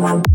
one.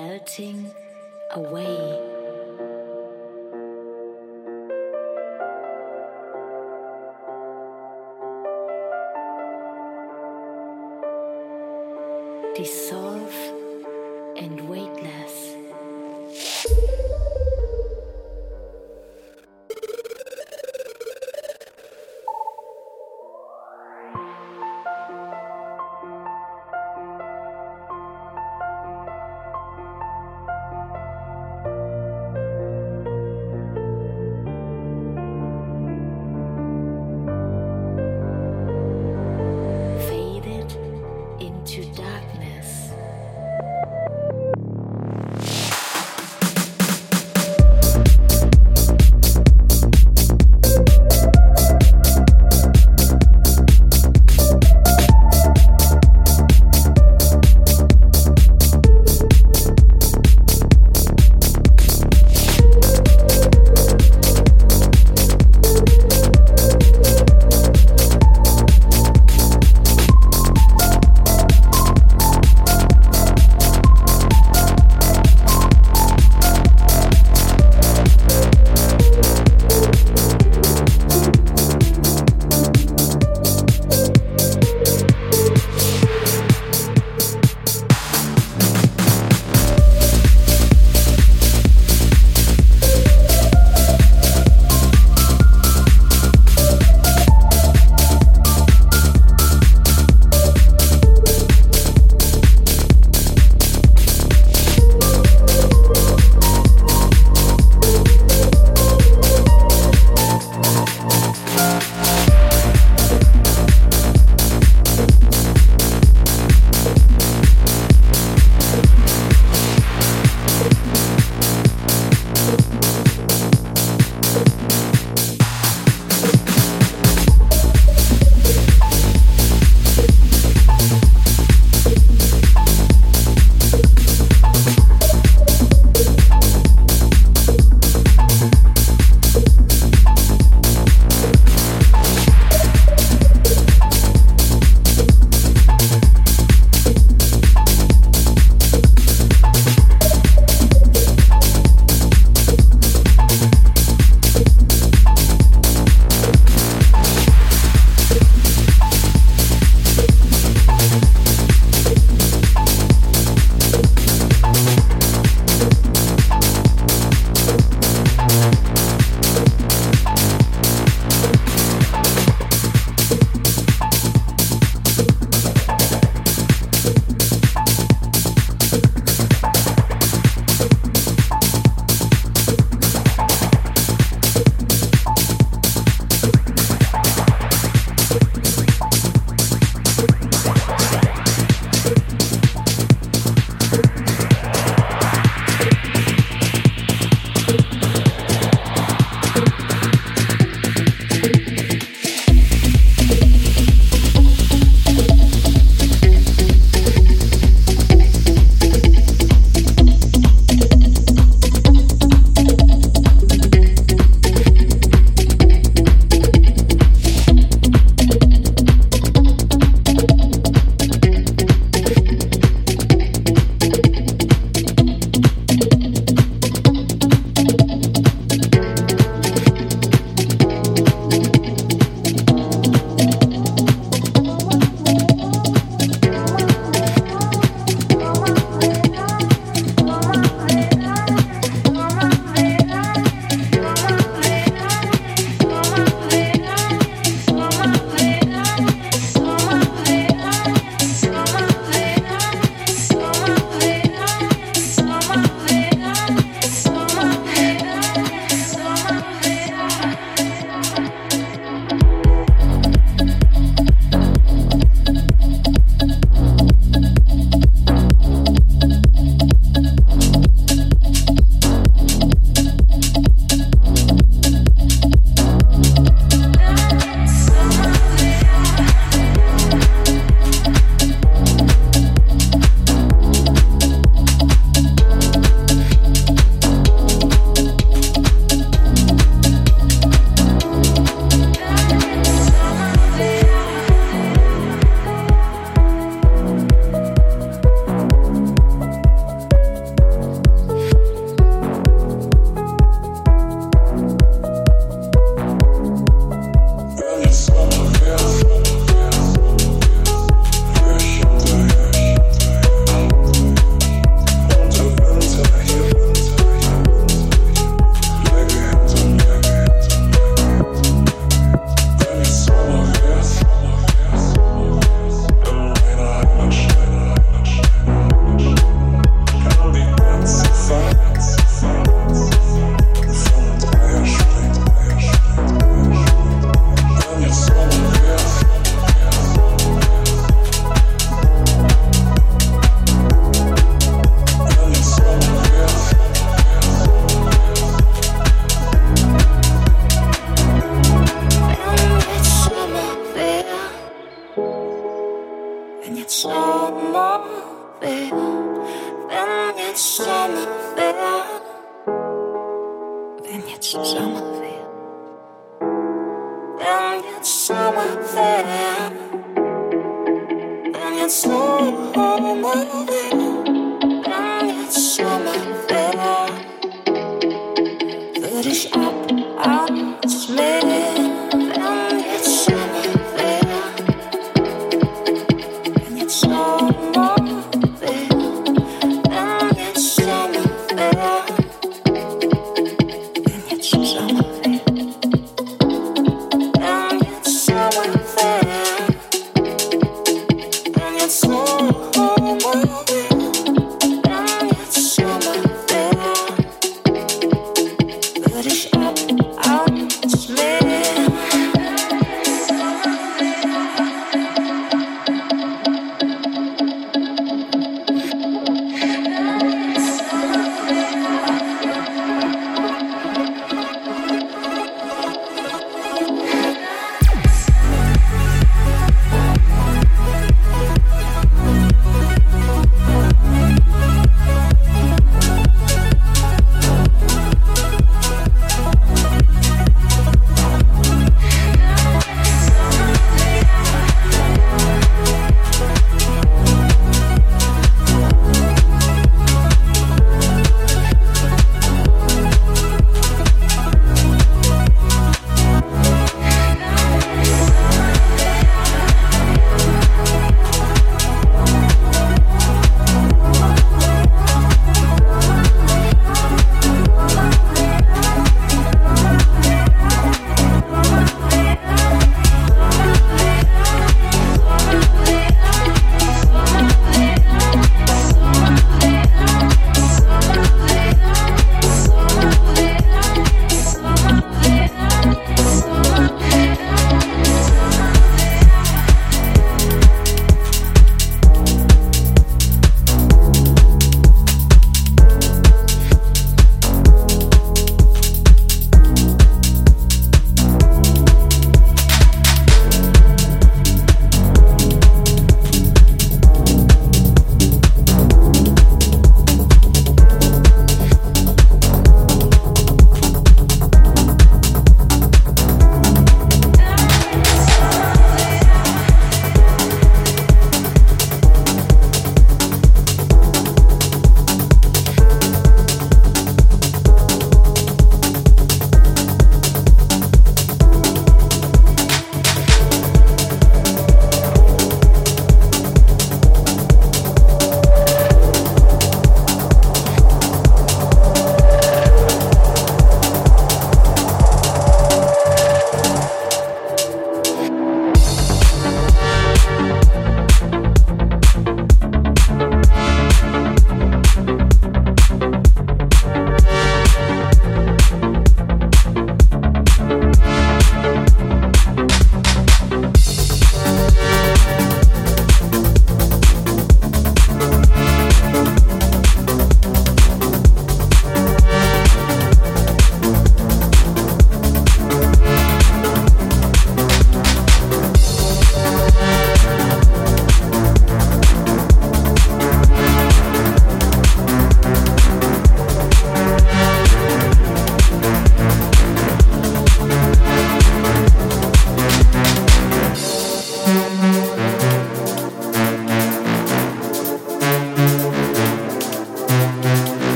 Melting away. dissolve